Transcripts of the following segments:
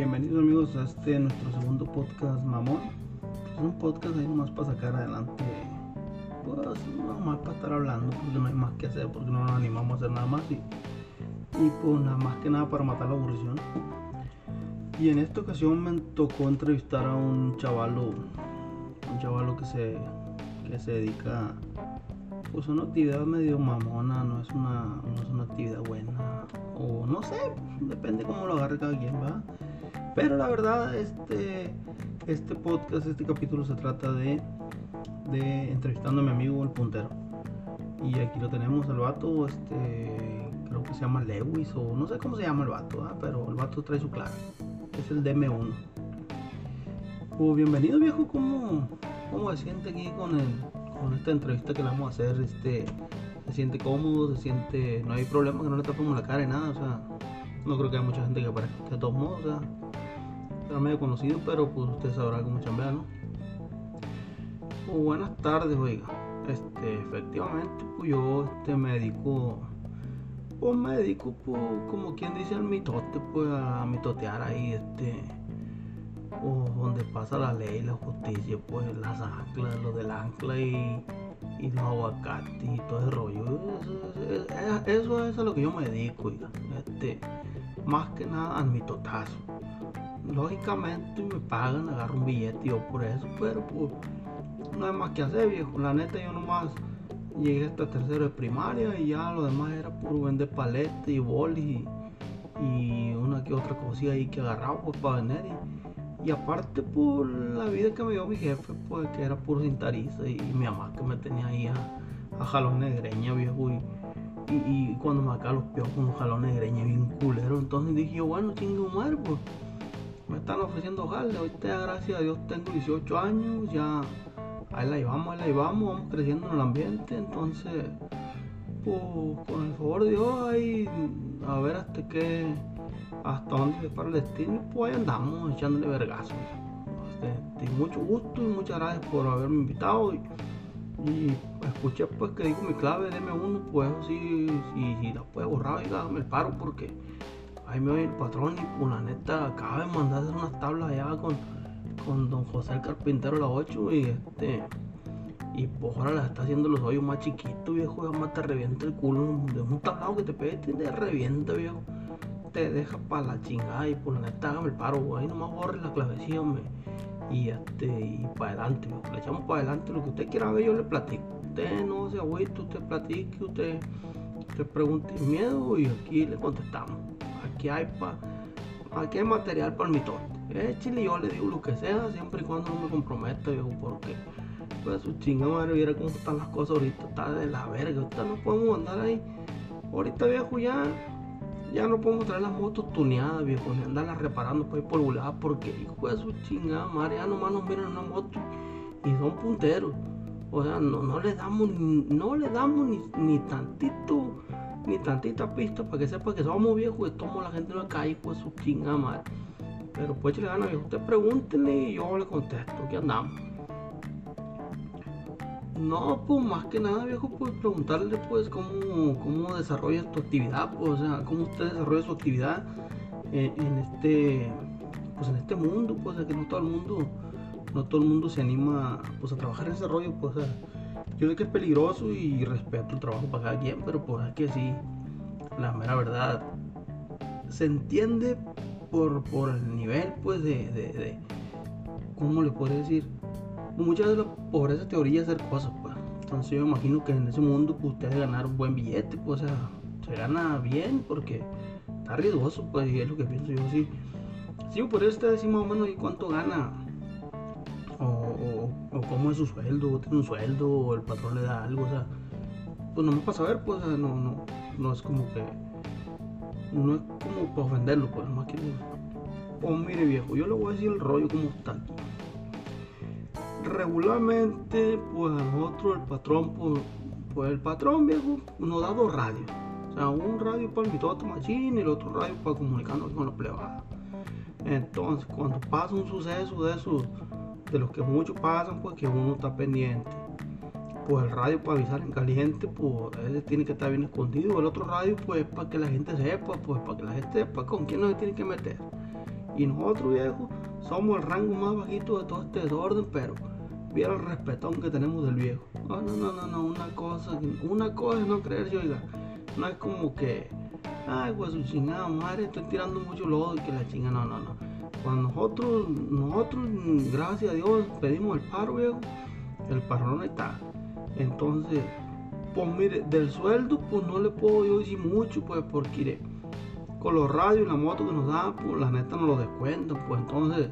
Bienvenidos amigos a este nuestro segundo podcast Mamón. Es un podcast ahí nomás para sacar adelante, pues nomás para estar hablando, porque no hay más que hacer, porque no nos animamos a hacer nada más y, y pues nada más que nada para matar la aburrición. Y en esta ocasión me tocó entrevistar a un chavalo, un chavalo que se, que se dedica pues una actividad medio mamona, no es una, no es una actividad buena, o no sé, depende cómo lo agarre cada quien, va. Pero la verdad, este, este podcast, este capítulo se trata de, de entrevistando a mi amigo el puntero. Y aquí lo tenemos, el vato, este, creo que se llama Lewis, o no sé cómo se llama el vato, ¿ah? pero el vato trae su clave, es el DM1. Pues bienvenido viejo, ¿cómo, cómo se siente aquí con, el, con esta entrevista que le vamos a hacer? Este, se siente cómodo, se siente, no hay problema que no le tapemos la cara y nada, o sea, no creo que haya mucha gente que aparezca de todos modos, o sea, era medio conocido, pero pues usted sabrá cómo chambea, ¿no? Pues buenas tardes, oiga. Este, efectivamente, pues yo este, me dedico, pues me pues, como quien dice al mitote, pues a mitotear ahí, este, pues, donde pasa la ley, la justicia, pues las anclas, lo del ancla y, y los aguacates y todo ese rollo. Eso, eso, eso es a lo que yo me dedico, oiga. Este, más que nada al mitotazo lógicamente me pagan, agarro un billete yo por eso, pero pues no hay más que hacer, viejo. La neta yo nomás llegué hasta tercero de primaria y ya lo demás era puro vender paletes y bolis y, una que otra cosilla ahí que agarraba pues para vender. Y, aparte por la vida que me dio mi jefe, pues que era puro cintariza y, mi mamá que me tenía ahí a, a jalones de viejo. Y, y, cuando me acá los piojos con los jalones de greña bien culero, entonces dije yo, bueno, chingo madre, pues me están ofreciendo jale. Ahorita, gracias a Dios, tengo 18 años, ya ahí la llevamos, ahí la llevamos, vamos creciendo en el ambiente. Entonces, pues, con el favor de Dios, ahí a ver hasta qué, hasta dónde se para el destino, pues ahí andamos echándole vergazos. Este, mucho gusto y muchas gracias por haberme invitado. Y, escuché pues que dijo mi clave, deme uno, pues si, si, la puede borrar, y hágame el paro porque ahí me oye el patrón y pues la neta acaba de mandar hacer unas tablas allá con, con don José el carpintero la 8 y este y pues ahora la está haciendo los hoyos más chiquitos viejo ya más te revienta el culo de un tablado que te pegue te revienta viejo te deja para la chingada y pues la neta hágame el paro ahí nomás borre la clavecilla hombre y este y para adelante le echamos para adelante lo que usted quiera ver yo le platico usted no se agüite usted platique usted usted pregunte miedo y aquí le contestamos aquí hay pa, aquí hay material para mi torta. Eh, chile, yo le digo lo que sea, siempre y cuando no me comprometa, viejo, porque pues su chingada madre viera cómo están las cosas ahorita, está de la verga, ahorita no podemos andar ahí. Ahorita viejo ya, ya no podemos traer las motos tuneadas, viejo, ni andarlas reparando por ahí por volada, porque hijo de su chingada madre, ya nomás nos miran una moto y son punteros. O sea, no, no le damos, no le damos ni, ni tantito ni tantita pista para que sepa que somos viejos y tomo la gente en la calle, pues su chinga madre. Pero pues le gana, viejo. Usted pregúntenle y yo le contesto. ¿Qué andamos? No, pues más que nada, viejo, pues preguntarle pues cómo, cómo desarrolla tu actividad, pues, o sea, cómo usted desarrolla su actividad en, este pues en este mundo, pues que no todo el mundo, no todo el mundo se anima pues a trabajar en ese rollo, pues yo sé que es peligroso y respeto el trabajo para cada quien, pero por aquí sí, la mera verdad, se entiende por, por el nivel, pues, de, de, de ¿cómo le puedo decir? Muchas veces la pobreza te orilla hacer cosas, pues. Entonces yo imagino que en ese mundo, pues, usted debe ganar un buen billete, pues, o sea, se gana bien porque está riesgoso, pues, y es lo que pienso yo, sí. Sí, por eso usted decir más o menos y cuánto gana o, o, cómo es su sueldo, o tiene un sueldo, o el patrón le da algo, o sea, pues no me pasa a ver, pues no, no, no es como que, no es como para ofenderlo, pues más que, pues mire viejo, yo le voy a decir el rollo como está. Regularmente, pues nosotros el patrón, pues, pues el patrón viejo nos da dos radios. O sea, un radio para el mitote machín y el otro radio para comunicarnos con la plebada. Entonces, cuando pasa un suceso de esos de los que muchos pasan, pues que uno está pendiente. Pues el radio para avisar en caliente, pues ese tiene que estar bien escondido. El otro radio, pues para que la gente sepa, pues para que la gente sepa con quién no se tiene que meter. Y nosotros, viejo, somos el rango más bajito de todo este desorden, pero viera el respetón que tenemos del viejo. No, no, no, no, no, una cosa, una cosa es no creerse, oiga. No es como que, ay, pues su chingada madre, estoy tirando mucho lodo y que la chinga, no, no, no. Cuando nosotros, nosotros, gracias a Dios, pedimos el paro, viejo, el parrón está. Entonces, pues mire, del sueldo, pues no le puedo yo decir mucho, pues porque con los radios y la moto que nos da, pues la neta nos lo descuentan, pues entonces,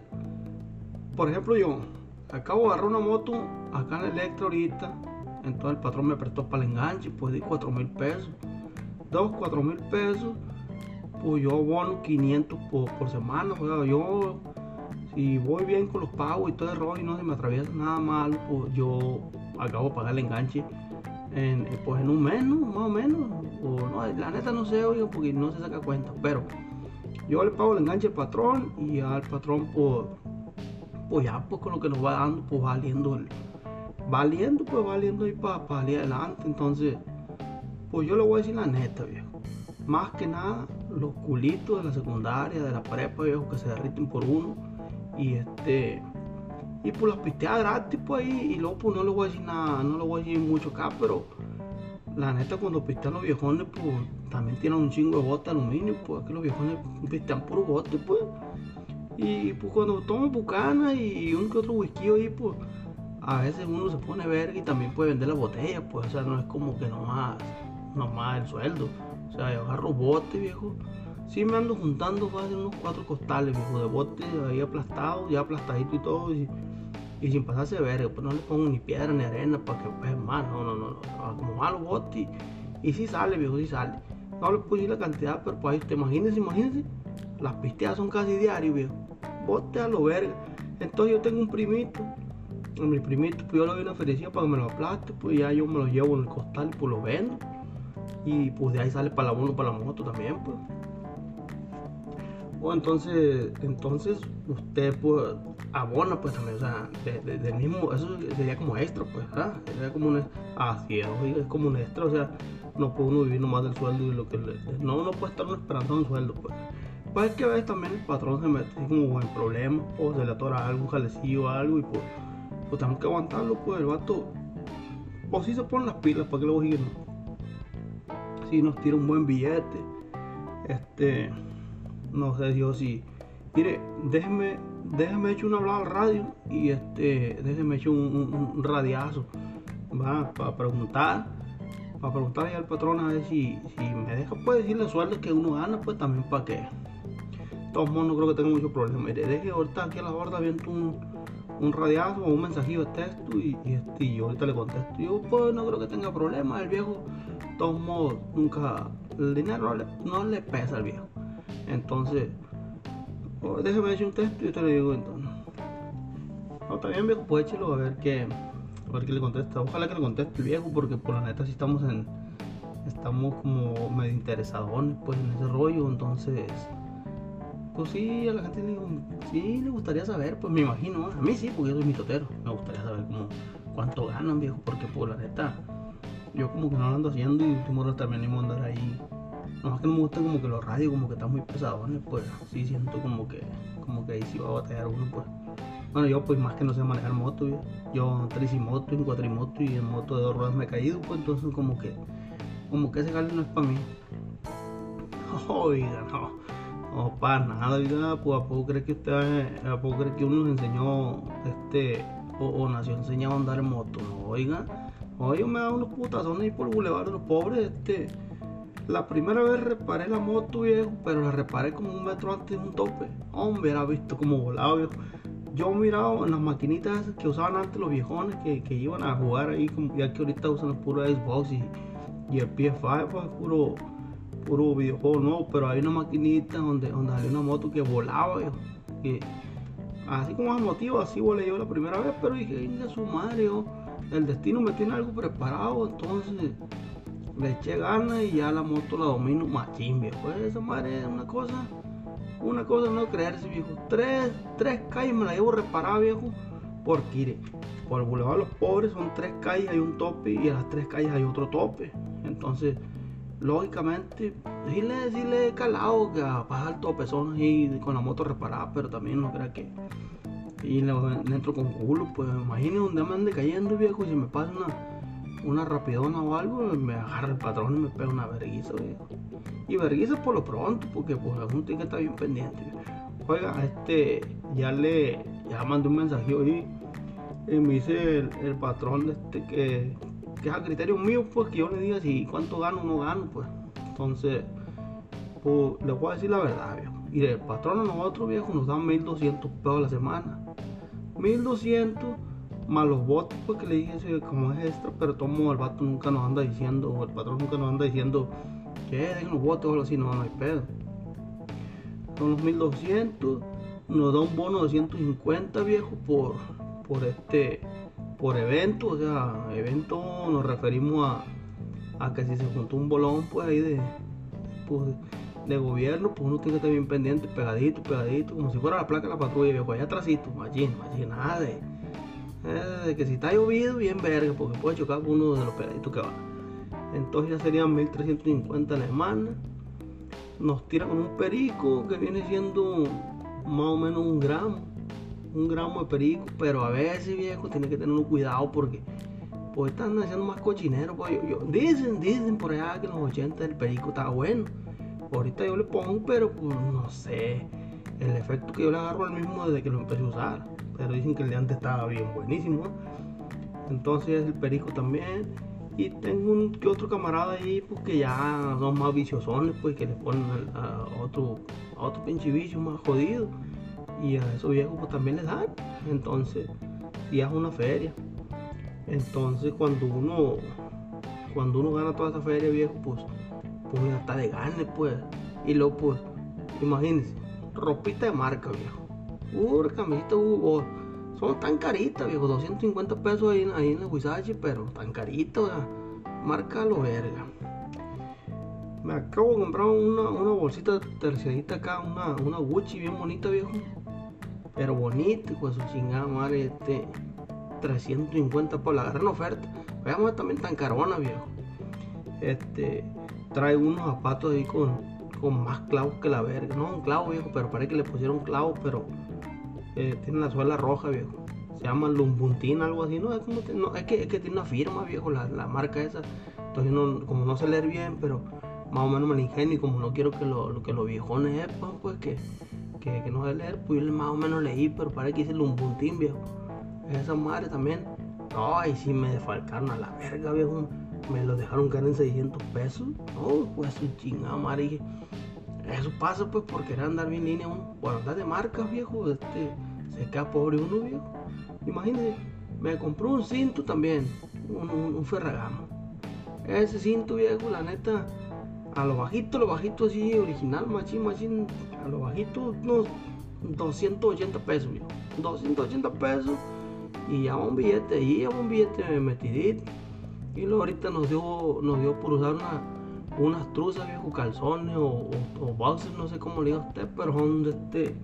por ejemplo, yo acabo de agarrar una moto acá en Electra ahorita, entonces el patrón me prestó para el enganche, pues di 4 mil pesos, dos, 4 mil pesos, pues yo abono 500 por, semana, pues yo si voy bien con los pagos y todo el rollo y no se me atraviesa nada malo, pues yo acabo de pagar el enganche en, pues en un mes, Más o menos. O no, la neta no sé, oiga, porque no se saca cuenta. Pero yo le pago el enganche al patrón y al patrón, pues, pues ya, pues con lo que nos va dando, pues valiendo, valiendo, pues valiendo ahí para salir adelante. Entonces, pues yo le voy a decir la neta, viejo. Más que nada, los culitos de la secundaria, de la prepa, viejo, que se derriten por uno. Y este y pues los pisteaba gratis pues ahí. Y luego pues no le voy a decir nada, no le voy a decir mucho acá, pero la neta cuando pistean los viejones pues también tienen un chingo de bote de aluminio, pues que los viejones pistean puro bote pues. Y pues cuando toman bucana y un que otro whisky ahí pues a veces uno se pone verga y también puede vender la botella, pues o sea no es como que nomás, nomás el sueldo. O sea, yo agarro bote viejo. Sí me ando juntando fácil unos cuatro costales, viejo, de bote ahí aplastado, ya aplastadito y todo. Y, y sin pasarse verga, pues no le pongo ni piedra ni arena para que pues más, no, no, no, no, como malo bote y, si sale, viejo, si sale. No le puse la cantidad, pero pues ahí usted imagínese, imagínese, las pisteadas son casi diarios, viejo. Bote a lo verga. Entonces yo tengo un primito, mi primito, pues yo le doy una felicía para que me lo aplaste, pues ya yo me lo llevo en el costal, pues lo vendo. Y pues de ahí sale para la uno, para la moto también, pues. O entonces, entonces usted pues abona pues también, o sea, del mismo, eso sería como extra pues, ¿ah? Sería como un, así es, como un extra, o sea, no puede uno vivir nomás del sueldo y lo que le, no, no puede estar uno esperando un sueldo pues. Pues es que a veces también el patrón se mete como en problemas o se le atora algo, un jalecillo o algo y pues, pues tenemos que aguantarlo pues el vato, o si se ponen las pilas para que luego sigan, si nos tira un buen billete, este no sé yo si mire déjeme déjeme echar una hablada al radio y este déjeme echar un, radiazo va para preguntar para preguntarle al patrón a ver si, si me deja pues decirle sueldo que uno gana pues también para que todos modos no creo que tenga mucho problema deje ahorita aquí a la borda viendo un, un radiazo o un mensajillo de texto y, este, yo ahorita le contesto yo pues no creo que tenga problema el viejo todos modos nunca el dinero no le pesa al viejo entonces, oh, déjeme decir un texto y yo te lo digo entonces. No, está viejo, pues échelo a ver qué, a ver qué le contesta. Ojalá que le conteste el viejo, porque por la neta sí estamos en, estamos como medio interesados pues en ese rollo, entonces pues sí, a la gente le sí le gustaría saber, pues me imagino, a mí sí, porque yo soy mitotero, me gustaría saber como cuánto ganan viejo, porque por la neta, yo como que no lo ando haciendo y último también animo andar ahí más que no me gusta como que los radios como que están muy pesadones, pues sí siento como que como que ahí sí va a batallar uno, pues. Bueno, yo pues más que no sé manejar moto, yo, yo en tricimoto, en cuatrimoto y en moto de dos ruedas me he caído, pues entonces como que como que ese jale no es para mí. Oiga, no, no para nada, oiga, pues a poco cree que usted, a poco que uno nos enseñó, este, o, nació enseñado a andar en moto, no, oiga, oiga, me da unos putazones ahí por el bulevar de los pobres, este, la primera vez reparé la moto, viejo, pero la reparé como un metro antes de un tope. Hombre, era visto como volaba, viejo. Yo miraba en las maquinitas que usaban antes los viejones que, iban a jugar ahí, como ya que ahorita usan los puros Xbox y, el PS5, pues, puro, puro videojuego no, pero hay una maquinita donde, donde había una moto que volaba, viejo. así como a motivo, así volé yo la primera vez, pero dije, venga su madre, el destino me tiene algo preparado, entonces le eché ganas y ya la moto la domino machín, viejo. Pues esa madre es una cosa, una cosa no creerse, viejo. Tres, tres calles me la llevo reparada, viejo. Porque, por el Boulevard los Pobres son tres calles, hay un tope y en las tres calles hay otro tope. Entonces, lógicamente, sí le, he calado que a pasar topezón ahí con la moto reparada, pero también no crea que. Y le, entro con culo, pues imagínate un día me ande cayendo viejo y si me pasa una, una rapidona o algo, me agarra el patrón y me pega una verguiza. Y verguiza por lo pronto, porque pues algún que estar bien pendiente. Oiga, este, ya le, ya mandé un mensaje hoy y me dice el, el patrón de este que, que es a criterio mío, pues que yo le diga si cuánto gano o no gano, pues. Entonces, pues le voy a decir la verdad, viejo. Y el patrón a nosotros, viejo, nos dan 1200 pesos a la semana. 1200 más los votos, pues que le dije como es extra, pero tomo el vato nunca nos anda diciendo, o el patrón nunca nos anda diciendo que dejen los votos o algo así, no, no hay pedo. Son los 1200, nos da un bono de 150 viejo por, por este por evento, o sea, evento nos referimos a, a que si se juntó un bolón pues ahí de, pues, de gobierno, pues uno tiene que estar bien pendiente, pegadito, pegadito, como si fuera la placa de la patrulla, viejo, allá atrásito, allí, allí, nada de, que si está llovido, bien verga, porque puede chocar con uno de los pegaditos que va. Entonces ya serían 1350 a la semana. Nos tira con un perico que viene siendo más o menos un gramo un gramo de perico, pero a veces, viejo, tiene que tener cuidado porque pues están haciendo más cochinero. Pues, dicen, dicen por allá que en los 80 el perico está bueno. Ahorita yo le pongo, pero pues no sé. El efecto que yo le agarro al mismo desde que lo empecé a usar. Pero dicen que el de antes estaba bien buenísimo. Entonces el perico también. Y tengo un que otro camarada ahí, pues que ya son más viciosones, pues que le ponen a, otro, a otro pinche vicio más jodido y a esos viejos pues también les dan. Entonces, y es una feria. Entonces cuando uno cuando uno gana toda esa feria viejo, pues, pues ya está de gane pues. Y luego pues, imagínense, ropita de marca viejo. Pura camiseta Hugo Son tan caritas viejo, 250 pesos ahí, ahí en el Huizachi, pero tan caritas, marca lo verga. Me acabo de comprar una, una bolsita terciadita acá, una, una Gucci bien bonita viejo pero bonito, pues su chingada madre, este 350 por la gran oferta. Veamos también tan carona, viejo. Este trae unos zapatos ahí con, con más clavos que la verga. No un clavo, viejo, pero parece que le pusieron clavos, pero eh, tiene la suela roja, viejo. Se llama Lumbuntín, algo así. No, es, como no, es, que, es que tiene una firma, viejo, la, la marca esa. Entonces, no, como no sé leer bien, pero más o menos me ingenio y como no quiero que, lo, que los viejones sepan, pues que que, no sé leer, pues yo más o menos leí, pero parece que hice puntín, viejo. Esa madre también. Ay, sí me defalcaron a la verga, viejo. Me lo dejaron caer en 600 pesos. No, pues su chingada madre. Eso pasa pues por querer andar bien línea uno. Por de marcas, viejo. Este, se queda pobre uno, viejo. Imagínense, me compró un cinto también. Un, un, un ferragamo. Ese cinto, viejo, la neta a lo bajito, lo bajito así, original, machín, machín, a lo bajito, unos 280 pesos, 280 pesos. Y ya un billete y ya un billete metidito. Y luego ahorita nos dio, nos dio por usar una, unas truzas, viejo, calzones o, o, no sé cómo le diga usted, pero son de este,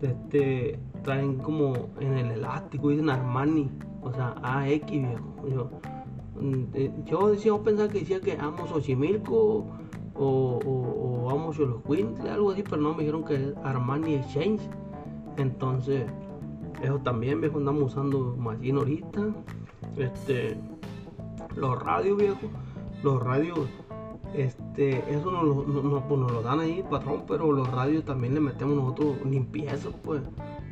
de este, traen como en el elástico, dicen Armani, o sea, AX, viejo. Yo, mm, eh, yo decía, pensaba que decía que amo Xochimilco o, o, o a los Quintle, algo así, pero no me dijeron que es Armani Exchange. Entonces, eso también, viejo, andamos usando Machine ahorita. Este, los radios, viejo, los radios, este, eso nos lo, no, pues nos lo dan ahí, patrón, pero los radios también le metemos nosotros limpieza, pues.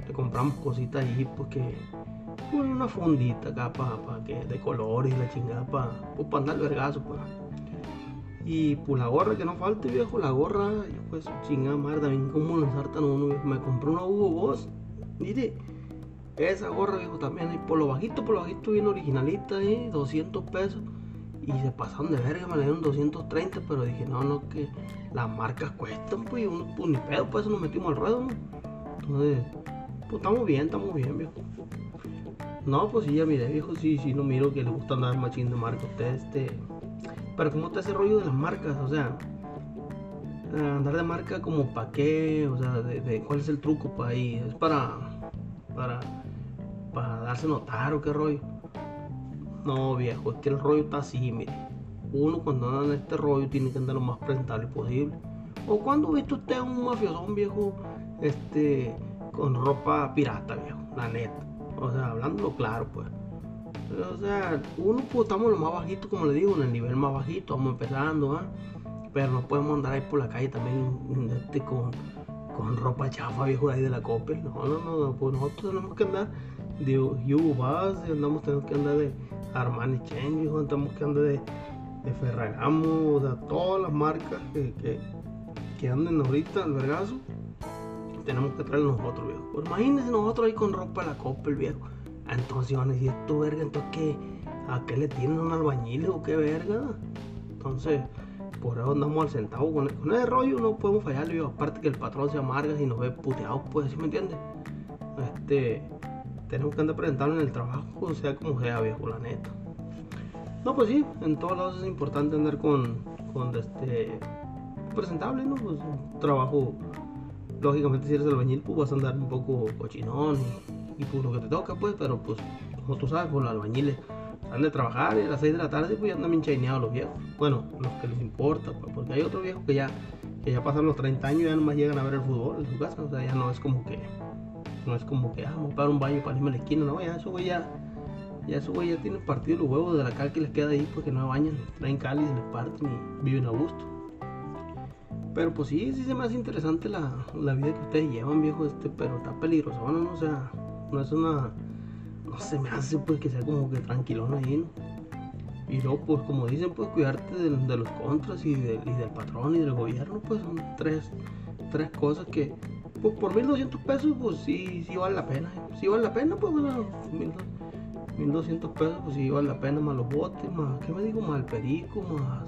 Le compramos cositas ahí, porque pues, una fundita acá para que de colores y la chingada para pues, pa andar vergazo, pues. Y pues la gorra que no falte, viejo, la gorra, pues chingada madre, también como lanzartan uno, viejo. Me compré una Hugo Boss, mire, esa gorra, viejo, también, y por lo bajito, por lo bajito, bien originalita, ahí, 200 pesos. Y se pasaron de verga, me le dieron 230, pero dije, no, no, que las marcas cuestan, pues, y uno, pues ni pedo, pues eso nos metimos al ruedo. Entonces, pues estamos bien, estamos bien, viejo. No, pues sí, ya mire, viejo, sí, sí, no miro que le gusta andar machín de marca. Usted, este pero ¿cómo te hace rollo de las marcas? O sea, andar de marca como para qué, o sea, de, cuál es el truco para ahí. Es para, para, para darse notar o qué rollo. No, viejo, es que el rollo está así, mire. uno cuando anda en este rollo tiene que andar lo más presentable posible. O cuando viste usted un mafiosón viejo, este, con ropa pirata, viejo, la neta. O sea, hablándolo claro, pues. O sea, uno pues estamos lo más bajito, como le digo, en el nivel más bajito, vamos empezando, ¿ah? Pero no podemos andar ahí por la calle también este, con, con ropa chafa, viejo, ahí de la Coppel. No, no, no, pues nosotros tenemos que andar de Hugo Boss, andamos, tenemos que andar de Armani Change, viejo, tenemos que andar de, de Ferragamo, o sea, todas las marcas que, que, que anden ahorita al vergazo, tenemos que traer nosotros, viejo. Pues imagínense nosotros ahí con ropa de la Coppel, viejo. Entonces van a decir, esto verga, entonces ¿qué? ¿A qué le tienen un albañil o qué verga? Entonces, por eso andamos al centavo. Con, con ese rollo no podemos fallarle, viejo. Aparte que el patrón se amarga si nos ve puteados, pues, ¿sí me entiendes? Este, tenemos que andar presentando en el trabajo, sea como sea, viejo, la neta. No, pues sí, en todos lados es importante andar con, con este, presentable, ¿no? Pues un trabajo, lógicamente si eres albañil, pues vas a andar un poco cochinón y, y pues lo que te toca, pues, pero pues, como tú sabes, pues los albañiles han de trabajar y a las 6 de la tarde pues ya andan bien los viejos. Bueno, los que les importa, pues, porque hay otros viejos que ya, que ya pasan los 30 años y ya nomás llegan a ver el fútbol en su casa, o sea, ya no es como que, no es como que, ah, vamos a pagar un baño para irme a la esquina, no, ya eso güey ya, ya eso güey ya tienen partido los huevos de la cal que les queda ahí porque no bañan, traen cal se les parten y viven a gusto. Pero pues sí, sí se me hace interesante la, la vida que ustedes llevan, viejo, este, pero está peligroso, ¿no? O sea, no es una, no se me hace pues que sea como que tranquilón ahí, ¿no? Y luego, pues como dicen, pues cuidarte de, los contras y, de- y del patrón y del gobierno, pues son tres, tres cosas que, pues por 1200 pesos, pues sí, sí vale la pena. Si vale la pena, pues bueno, 1200 pesos, pues sí vale la pena, más los botes, más, ¿qué me digo? Más el perico, más,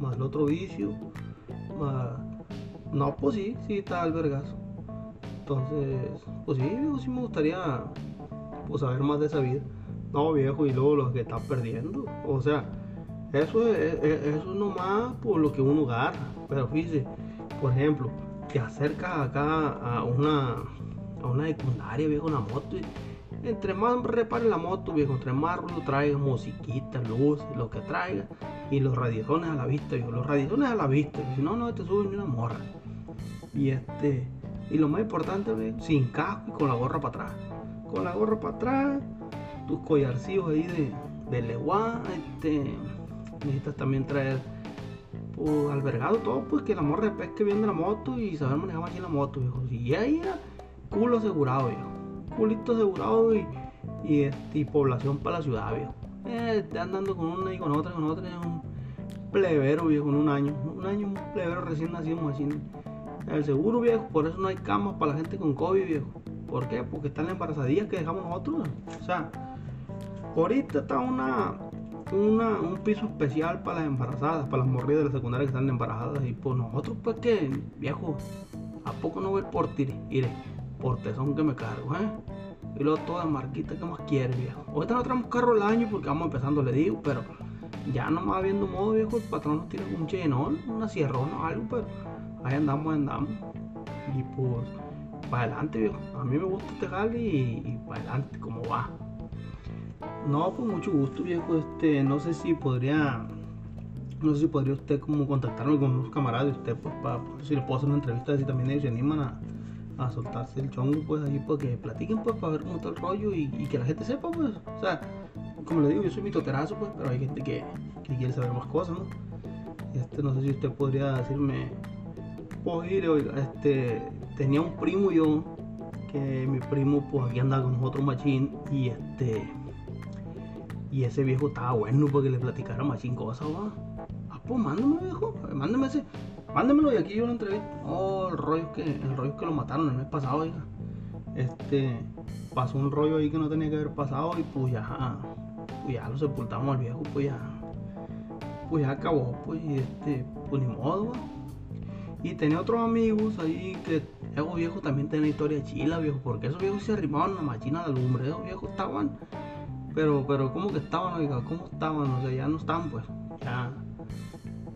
más el otro vicio, más... No, pues sí, sí está el. Entonces, pues sí, sí me gustaría pues saber más de esa vida. No, viejo, y luego los que están perdiendo. O sea, eso es, es- nomás por lo que uno agarra. Pero fíjese, por ejemplo, te acercas acá a una, a una secundaria, viejo, una moto. Y entre más repare la moto, viejo, entre más ruido traiga, musiquita, luces, lo que traiga. Y los radiazones a la vista, viejo. Los radiazones a la vista. Si no, no te suben ni una morra. Y este, y lo más importante, sin casco y con la gorra para atrás. Con la gorra para atrás, tus collarcillos ahí de, de leguá, este, necesitas también traer pues, albergado todo, pues que la morra pesque bien de la moto y saber manejar más bien la moto, viejo. Y ahí era culo asegurado, viejo. Culito asegurado y, y, este, población para la ciudad, viejo. Eh, andando con una y con otra, con otra, es un plebero, viejo, en un año. Un año, un plebero recién nacido, machín. El seguro, viejo, por eso no hay camas para la gente con COVID, viejo. ¿Por qué? Porque están las embarazadillas que dejamos nosotros. O sea, ahorita está una, una, un piso especial para las embarazadas, para las morridas de la secundaria que están embarazadas. Y pues nosotros, pues que, viejo, ¿a poco no ver por ti? Mire, por tesón que me cargo, ¿eh? Y luego toda marquita que más quiere, viejo. Ahorita no traemos carro al año porque vamos empezando, le digo, pero ya nomás viendo modo, viejo, el patrón nos tiene un chenón, una sierrona o algo, pero ahí andamos, andamos. Y pues, para adelante, viejo. A mí me gusta este jale y, y para adelante, como va. No, pues mucho gusto, viejo. Este, no sé si podría, no sé si podría usted como contactarme con unos camaradas de usted, pues, para si le puedo hacer una entrevista, si también ellos se animan a, a soltarse el chongo, pues, ahí, pues, que platiquen, pues, para ver cómo está el rollo y, y que la gente sepa, pues, o sea, como le digo, yo soy mitoterazo, pues, pero hay gente que, que quiere saber más cosas, ¿no? Este, no sé si usted podría decirme, pues, oiga, este, tenía un primo yo, que mi primo, pues, aquí andaba con otro machín y este y ese viejo estaba bueno porque le platicara machín cosas, va. Ah, pues mándame, viejo. Mándame ese. Mándamelo y aquí yo lo entrevisto. Oh, el rollo que, el rollo que lo mataron el mes pasado, oiga. Este, pasó un rollo ahí que no tenía que haber pasado y pues ya, pues ya lo sepultamos al viejo, pues ya, pues ya acabó, pues, y este, pues ni modo, va. Y tenía otros amigos ahí que, esos viejos también tienen historia chila, viejo, porque esos viejos se arrimaban a la machina de lumbre, esos viejos estaban pero, pero, ¿cómo que estaban, oiga? ¿Cómo estaban? O sea, ya no están, pues. Ya.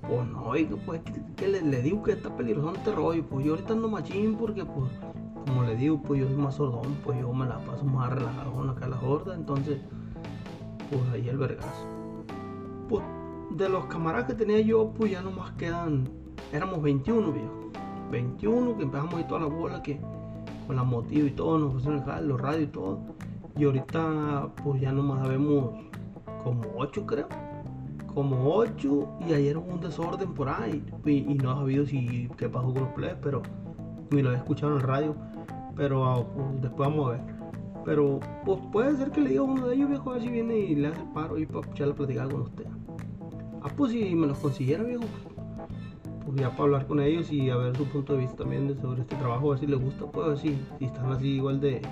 Pues no, oiga, pues, que, que le, le digo que está peligroso este rollo. Pues yo ahorita ando machín porque, pues, como le digo, pues yo soy más sordón, pues yo me la paso más relajado acá la gorda. Entonces, pues ahí el vergazo. Pues de los camaradas que tenía yo, pues ya nomás quedan, éramos 21, viejo. 21, que empezamos ahí toda la bola, que con la motivo y todo, nos pusieron el los radios y todo. Y ahorita, pues ya nomás sabemos como 8, creo. Como 8, y ayer hubo un desorden por ahí. Y, no ha sabido si qué pasó con los plebes, pero ni lo he escuchado en el radio. Pero ah, pues, después vamos a ver. Pero pues puede ser que le diga a uno de ellos, viejo, a ver si viene y le hace el paro y para escuchar la platicada con usted. Ah, pues si me los consiguiera, viejo, ya para hablar con ellos y a ver su punto de vista también sobre este trabajo, a ver si les gusta, pues si, están así igual de,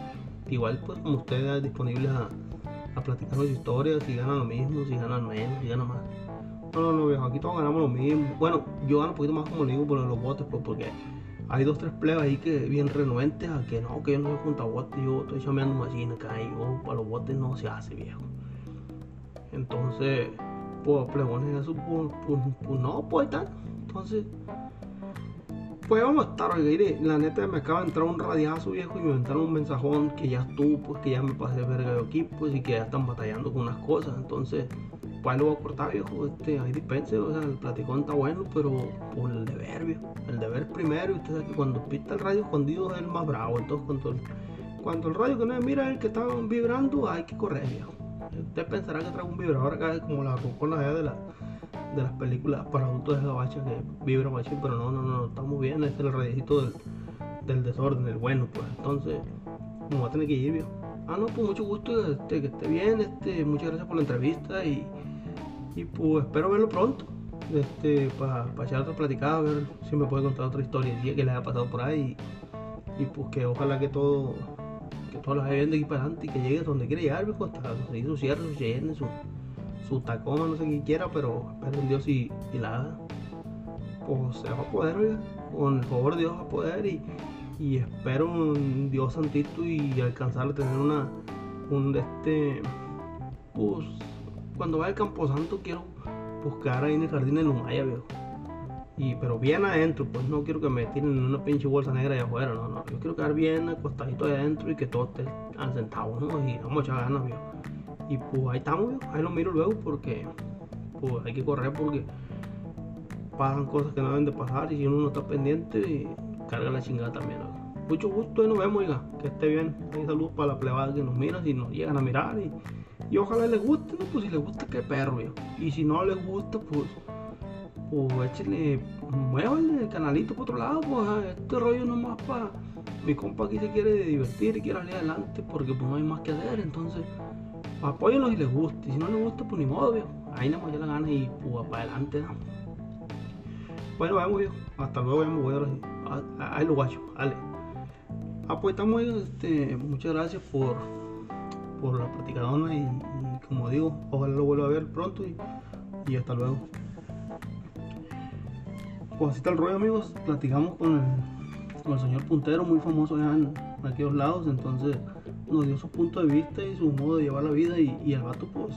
igual pues como ustedes disponibles a, a platicar sus historias, si ganan lo mismo, si ganan menos, si ganan más. No, no, no, viejo, aquí todos ganamos lo mismo. Bueno, yo gano un poquito más como le digo por los botes, pues porque hay dos, tres plebes ahí que bien renuentes a que no, que yo no junto a botes, yo estoy chameando máquina acá y yo para los botes no se hace, viejo. Entonces, pues plebones eso, pues, pues, pues, no, pues están. Entonces, pues vamos a estar, oiga, la neta me acaba de entrar un radiazo viejo y me entraron un mensajón que ya estuvo, pues que ya me pasé verga de aquí, pues y que ya están batallando con unas cosas. Entonces, pues lo voy a cortar, viejo. Este, ahí dispense, o sea, el platicón está bueno, pero por el deber, viejo. El deber primero, y usted sabe que cuando pita el radio escondido es el más bravo. Entonces, cuando el, cuando el radio que no mira el que está vibrando, hay que correr, viejo. Usted pensará que traigo un vibrador acá como la rucona de, la, de las películas para adultos de gabacha que vibra machín, pero no, no, no, estamos bien, es el radiecito del, del desorden, el bueno, pues. Entonces, me va a tener que ir, viejo. Ah, no, pues mucho gusto, este, que esté bien, este, muchas gracias por la entrevista y, y pues espero verlo pronto. Este, para echar otra platicada, a ver si me puede contar otra historia que le haya pasado por ahí. Y, pues que ojalá que todo que todas las bien de aquí para adelante y que llegue donde quiere llegar, viejo, hasta conseguir su cierre, su llene, su, su tacoma, no sé quién quiera, pero espero en Dios y, y la haga. Pues se va a poder, con el favor de Dios va a poder y, y espero en Dios santito y alcanzar a tener una, un este, pues cuando vaya al Camposanto quiero buscar ahí en el jardín de Lumaya, viejo y, pero bien adentro, pues no quiero que me tiren en una pinche bolsa negra allá afuera, no, no, yo quiero quedar bien acostadito ahí adentro y que todo esté al centavo, ¿no? Y vamos a echar ganas, viejo. Y pues ahí estamos, ahí lo miro luego porque pues hay que correr porque pasan cosas que no deben de pasar y si uno no está pendiente, carga la chingada también, Mucho gusto y nos vemos, oiga, que esté bien. Hay saludos para la plebada que nos mira, si nos llegan a mirar y, y ojalá les guste. Pues si les gusta, qué perro. Y si no les gusta, pues o échale, muévanle el canalito por otro lado, pues este rollo nomás para mi compa aquí se quiere divertir y quiere salir adelante porque pues no hay más que hacer, entonces apóyenlo si les gusta, y si no les gusta pues ni modo, viejo, ahí nada más ya la gana y pues para adelante, Bueno, vamos viejo, hasta luego, vemos, voy a ahí lo guacho, dale. Ah, pues este, muchas gracias por, por la platicadona y, como digo, ojalá lo vuelva a ver pronto y, y hasta luego. Pues así está el rollo amigos, platicamos con el, señor puntero muy famoso allá en, aquellos lados, entonces nos dio su punto de vista y su modo de llevar la vida y, el vato pues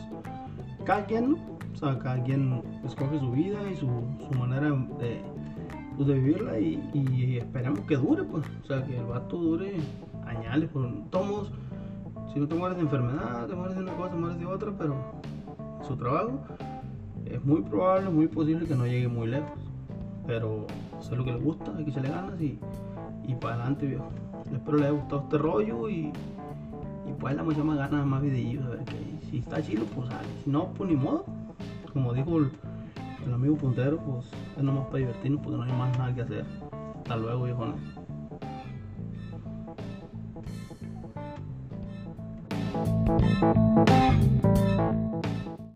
cada quien. O sea, cada quien escoge su vida y su, manera de, pues, vivirla y, esperemos que dure pues, o sea, que el vato dure añales, por tomos, si no te mueres de enfermedad, te mueres de una cosa, te mueres de otra, pero su trabajo es muy probable, muy posible que no llegue muy lejos pero sé lo que les gusta, hay que echarle ganas y, y para adelante, viejo. Espero les haya gustado este rollo y, pues la mucha más ganas, más videillos, a ver que si está chido, pues. Si no, pues ni modo. Como dijo el, amigo puntero, pues es nomás para divertirnos porque no hay más nada que hacer. Hasta luego, viejo.